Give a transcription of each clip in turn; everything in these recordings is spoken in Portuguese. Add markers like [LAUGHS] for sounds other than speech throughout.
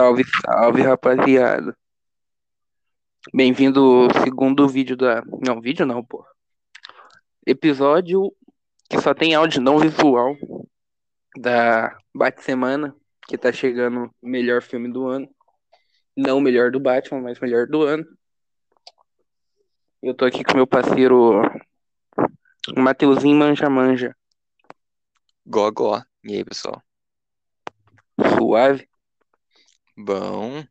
Salve, salve, rapaziada. Bem-vindo ao segundo vídeo da. Não, vídeo não, pô. Episódio que só tem áudio não visual da Bate-Semana, que tá chegando o melhor filme do ano. Não o melhor do Batman, mas o melhor do ano. Eu tô aqui com meu parceiro Mateuzinho Manja Manja. Gogó. E aí, pessoal? Suave. Bom.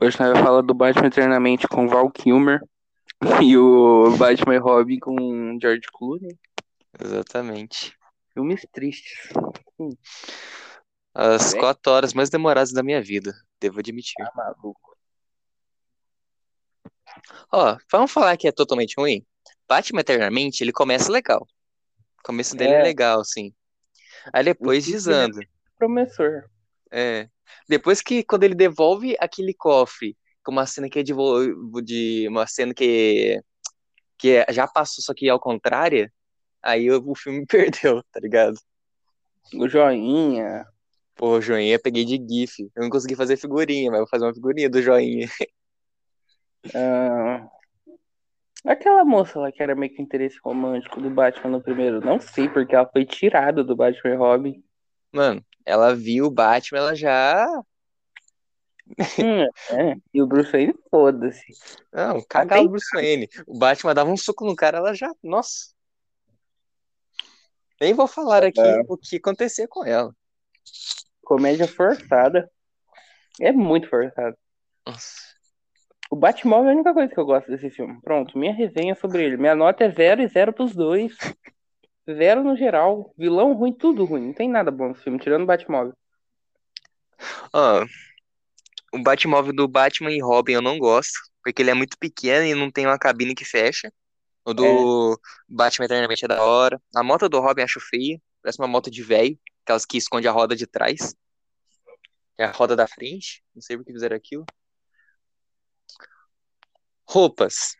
Hoje nós vamos falar do Batman Eternamente com Val Kilmer [LAUGHS] e o Batman e Robin com George Clooney. Exatamente. Filmes tristes. Hum, As Bem? quatro horas mais demoradas da minha vida, devo admitir. tá maluco. Ó, vamos falar que é totalmente ruim? Batman Eternamente, ele começa legal. O começo dele é, É. legal, assim. Aí depois filme desanda. Promissor. É. Depois que, quando ele devolve aquele cofre, com uma cena que é de, de uma cena que, que é- já passou, só que ao contrário, aí o, o filme [LAUGHS] perdeu, tá ligado? O joinha. Pô, joinha eu peguei de GIF. Eu não consegui fazer figurinha, mas vou fazer uma figurinha do joinha. [LAUGHS] ah, Aquela moça lá que era meio que interesse romântico do Batman no primeiro. Não sei porque ela foi tirada do Batman e Robin. Mano, ela viu o Batman, ela já. Hum, é. E o Bruce Wayne, foda-se. Não, cagava o Bruce Wayne. O Batman dava um soco no cara, ela já. Nossa. Nem vou falar aqui É. o que acontecia com ela. Comédia forçada. É muito forçado. Nossa. O Batmóvel é a única coisa que eu gosto desse filme. Pronto, minha resenha sobre ele. Minha nota é zero e zero pros dois. Zero no geral. Vilão ruim, tudo ruim. Não tem nada bom nesse filme, tirando o Batmóvel. Ó, o Batmóvel do Batman e Robin eu não gosto, porque ele é muito pequeno e não tem uma cabine que fecha. O do Batman Eternamente é da hora. A moto do Robin acho feia, parece uma moto de velho, aquelas que esconde a roda de trás. É a roda da frente, não sei por que fizeram aquilo. Roupas.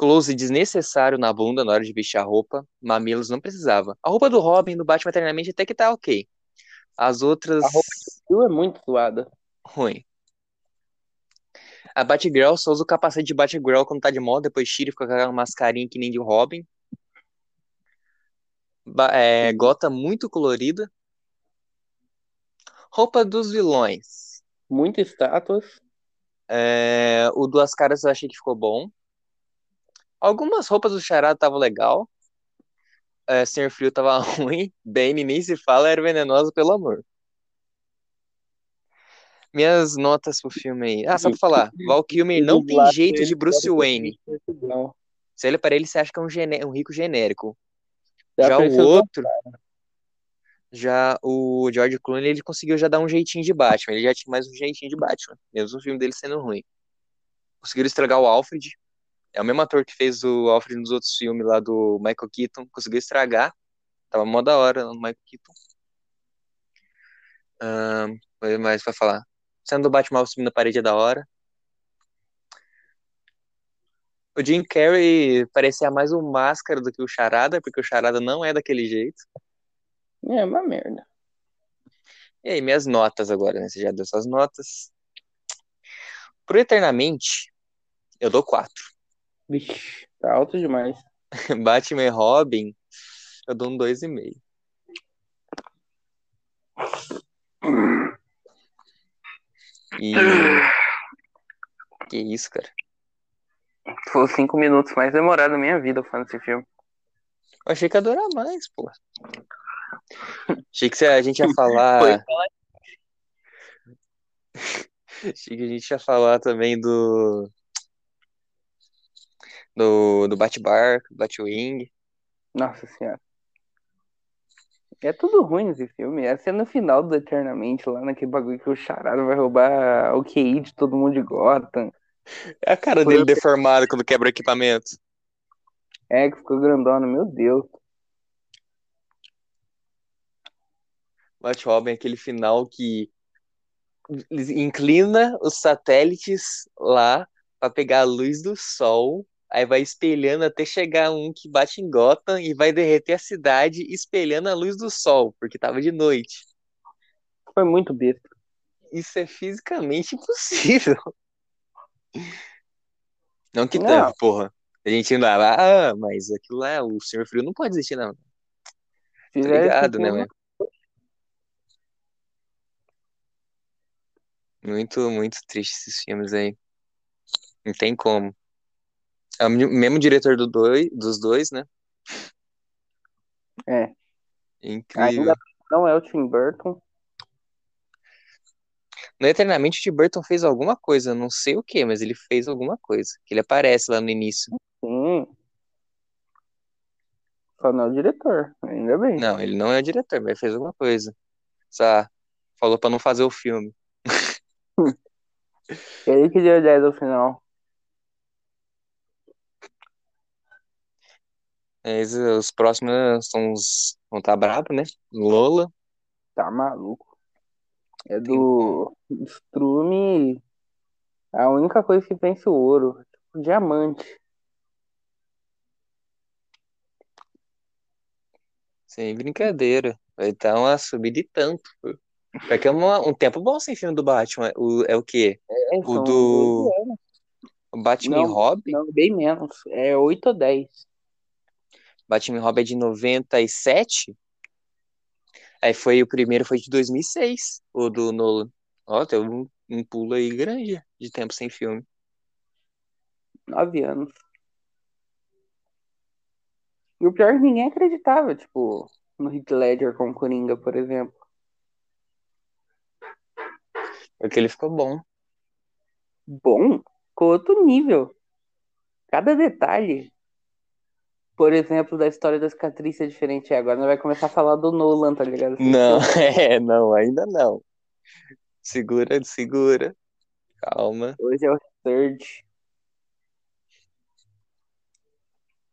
Close desnecessário na bunda na hora de vestir a roupa. Mamilos não precisava. A roupa do Robin do Batman Eternamente até que tá ok. As outras. A roupa Rio é muito zoada. ruim. A Batgirl só usa o capacete de Batgirl quando tá de moda, depois tira e fica com aquela mascarinha que nem de Robin. Ba é, Gota muito colorida. Roupa dos vilões. Muitas estátuas. É, o Duas Caras eu achei que ficou bom. Algumas roupas do Charada estavam legal. É, Senhor Frio tava [LAUGHS] ruim. Bane nem se fala, era venenosa pelo amor. Minhas notas pro filme aí. Ah, só pra falar. Val Kilmer não tem jeito de Bruce Wayne. Você olha pra ele, você acha que é um, gené- um rico genérico. Já o outro, já o George Clooney, ele conseguiu já dar um jeitinho de Batman. Ele já tinha mais um jeitinho de Batman, mesmo o filme dele sendo ruim. Conseguiram estragar o Alfred. É o mesmo ator que fez o Alfred nos outros filmes lá do Michael Keaton. Conseguiu estragar. Tava mó da hora no Michael Keaton. O que mais pra falar? Sendo do Batman subindo na parede é da hora. O Jim Carrey parecia mais um máscara do que o Charada, porque o Charada não é daquele jeito. É uma merda. E aí, minhas notas agora, né? Você já deu suas notas. Pro Eternamente, eu dou 4. Vixe, tá alto demais. [LAUGHS] Batman e Robin, eu dou um 2,5. E. Que isso, cara? Foi os cinco minutos mais demorados da minha vida falando desse filme. Eu achei que ia durar mais, pô. Achei que a gente ia [LAUGHS] falar. Foi. [LAUGHS] Achei que a gente ia falar também do. Do, do Bat-Barco, Batwing. Nossa senhora. É tudo ruim nesse filme. É a cena final do Eternamente, lá naquele bagulho que o Charada vai roubar o QI de todo mundo de Gotham. É a cara dele deformada quando quebra o equipamento. É, que ficou grandona, meu Deus. Bat-Robin é aquele final que inclina os satélites lá pra pegar a luz do sol, aí vai espelhando até chegar um que bate em Gotham e vai derreter a cidade espelhando a luz do sol, porque tava de noite. Foi muito besta. isso é fisicamente [LAUGHS] impossível. Não que tanto, porra. A gente ainda lá, ah, mas aquilo lá, o Senhor Frio não pode existir, não. Tá ligado, né, mano? Muito, muito triste esses filmes aí. Não tem como. É o mesmo diretor do dois, dos dois, né? É. Incrível. Ainda não é o Tim Burton. No Eternamente, o Tim Burton fez alguma coisa, não sei o que, mas ele fez alguma coisa. Que ele aparece lá no início. Sim. Só não é o diretor, ainda bem. Não, ele não é o diretor, mas fez alguma coisa. Só falou pra não fazer o filme. [LAUGHS] Ele que deu 10 ao final. Mas eh, os próximos são os. Vão estar brabo, né? Lola. Tá maluco. É do Strume. A única coisa que vence o ouro. Tipo, diamante. Sem brincadeira. Vai estar uma subida e tanto. Daqui a uma- um tempo bom sem filme do Batman. O, é o quê? É, O são do- 12 anos. O Batman Não, Robin? Não, bem menos. É 8 ou 10. Batman e Robin é de 97? Aí foi o primeiro, foi de 2006, o do Nolan. Ó, teve um, um pulo aí grande de tempo sem filme. 9 anos. E o pior é ninguém acreditava, tipo, no Heath Ledger com Coringa, por exemplo. Porque ele ficou bom. Bom, com outro nível. Cada detalhe. Por exemplo, da história da cicatriz é diferente. Agora nós vai começar a falar do Nolan, tá ligado? Não, [LAUGHS] é, não, ainda não. Segura, segura. Calma. Hoje é o Third.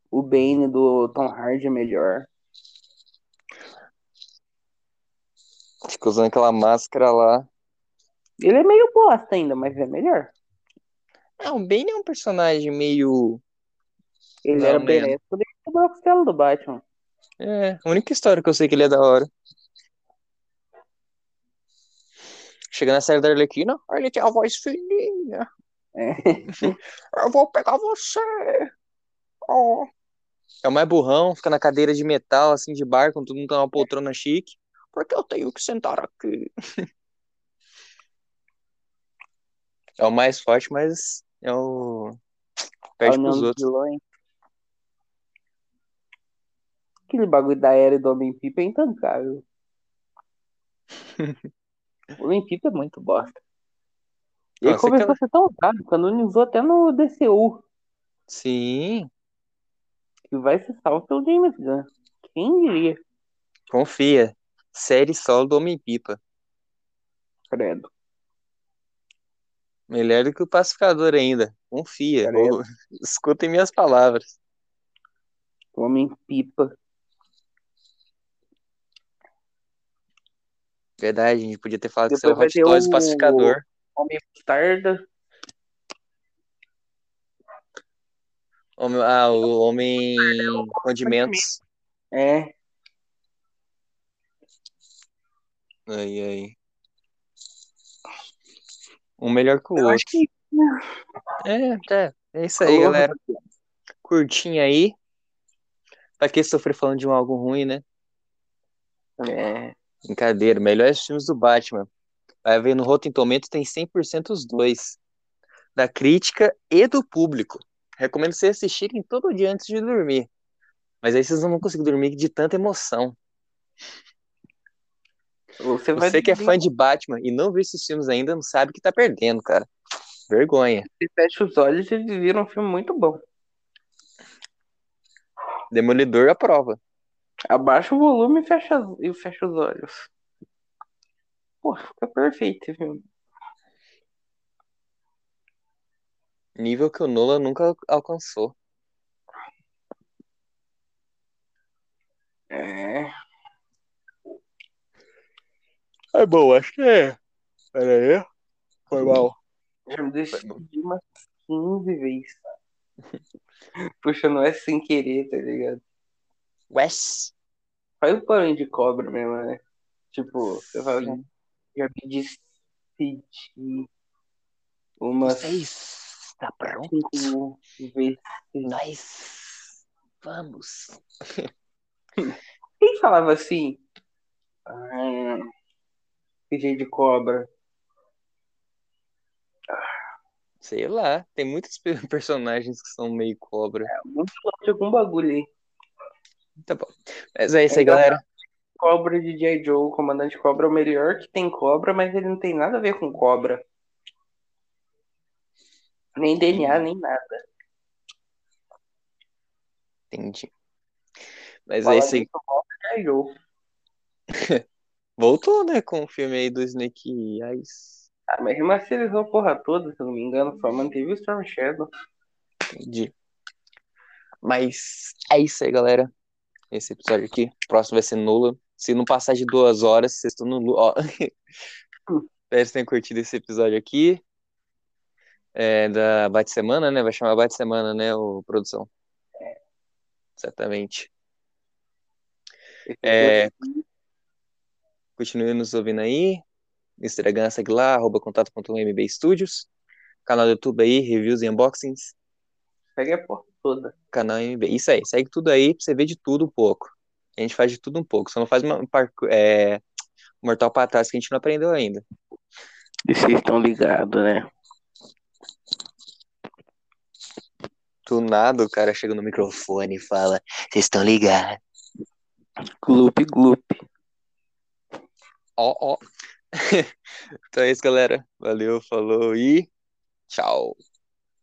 O Bane do Tom Hardy é melhor. Fica usando aquela máscara lá. Ele é meio bosta ainda, mas é melhor. Ah, o Bane é um personagem meio. Ele Não, era man. Quando a costela do Batman. É, a única história que eu sei que ele é da hora. Chega na série da Arlequina, ele tem a voz fininha. É. [LAUGHS] Eu vou pegar você. Ó. É o mais burrão, fica na cadeira de metal, assim, de bar, com todo mundo tá numa poltrona chique. Porque eu tenho que sentar aqui. [LAUGHS] É o mais forte, mas é o. Perde União pros dos outros. Vilões. Aquele bagulho da Era do Homem-Pipa é intancável. [LAUGHS] o Homem-Pipa é muito bosta. E ele começou aquela- a ser tão usado, canonizou até no DCU, Sim, que vai ser salvo pelo James Gunn. Quem diria? confia. Série solo do Homem-Pipa. Credo. Melhor do que o Pacificador ainda. Confia. Ô, [LAUGHS] Escutem minhas palavras. Homem-Pipa. Verdade, a gente podia ter falado que você é o Depois Hot Toys o- Pacificador. Homem-Mostarda. Homem- Ah, o Homem Condimentos. É. Ai, ai. Um melhor que o Eu outro. acho que. É, tá. É isso aí, galera. Curtinho aí. Pra que sofrer falando de um algo ruim, né? É. Brincadeira. Melhores filmes do Batman. Vai ver no Rotten Tomatoes tem 100% os dois. Da crítica e do público. Recomendo vocês assistirem todo dia antes de dormir. Mas aí vocês não vão conseguir dormir de tanta emoção. Você vai Você que é fã de Batman e não viu esses filmes ainda, não sabe que tá perdendo, cara. Vergonha. Você fecha os olhos e vira um filme muito bom. Demolidor aprova. Abaixa o volume e fecha, e fecha os olhos. Pô, fica perfeito filme. Nível que o Nolan nunca alcançou. É. É bom, acho que é. Pera aí. Foi mal. Já me decidi umas 15 vezes. [LAUGHS] Puxa, não é sem querer, tá ligado? Wes. Faz o barulho de cobra mesmo, né? Tipo, você fala, já, já me assistir umas Vocês, tá pronto? vezes. Nós vamos. Quem falava assim? Ah, jeito de cobra. Sei lá, tem muitos pe- [LAUGHS] personagens que são meio cobra. Muito falando de algum bagulho aí. Tá bom. Mas é isso aí, Então, galera. Cobra de J. Joe, o comandante cobra é o melhor que tem cobra, mas ele não tem nada a ver com cobra. Nem DNA, nem nada. Entendi. Mas é Fala isso aí. [LAUGHS] Voltou, né, com o filme aí do Snake Eyes. Ah, mas remasterizou a porra toda, se eu não me engano, só manteve o Storm Shadow. Entendi. Mas é isso aí, galera. Esse episódio aqui. O próximo vai ser Nula. Se não passar de duas horas, vocês estão no. Ó. Espero que vocês tenham curtido esse episódio aqui. É, da Bate-Semana, né? Vai chamar Bate-Semana, né, o produção? Exatamente. Esse É, Continue nos ouvindo aí. Instagram, segue lá, arroba contato.mb Studios. Canal do YouTube aí, reviews e unboxings. Segue a porra toda. Canal MB. Isso aí, segue tudo aí pra você ver de tudo um pouco. A gente faz de tudo um pouco. Só não faz uma, um é, mortal pra trás que a gente não aprendeu ainda. E vocês estão ligados, né? Do nada o cara chega no microfone e fala: Vocês estão ligados? Gloop, gloop. Ó, ó. [LAUGHS] então é isso, galera. Valeu, falou e tchau.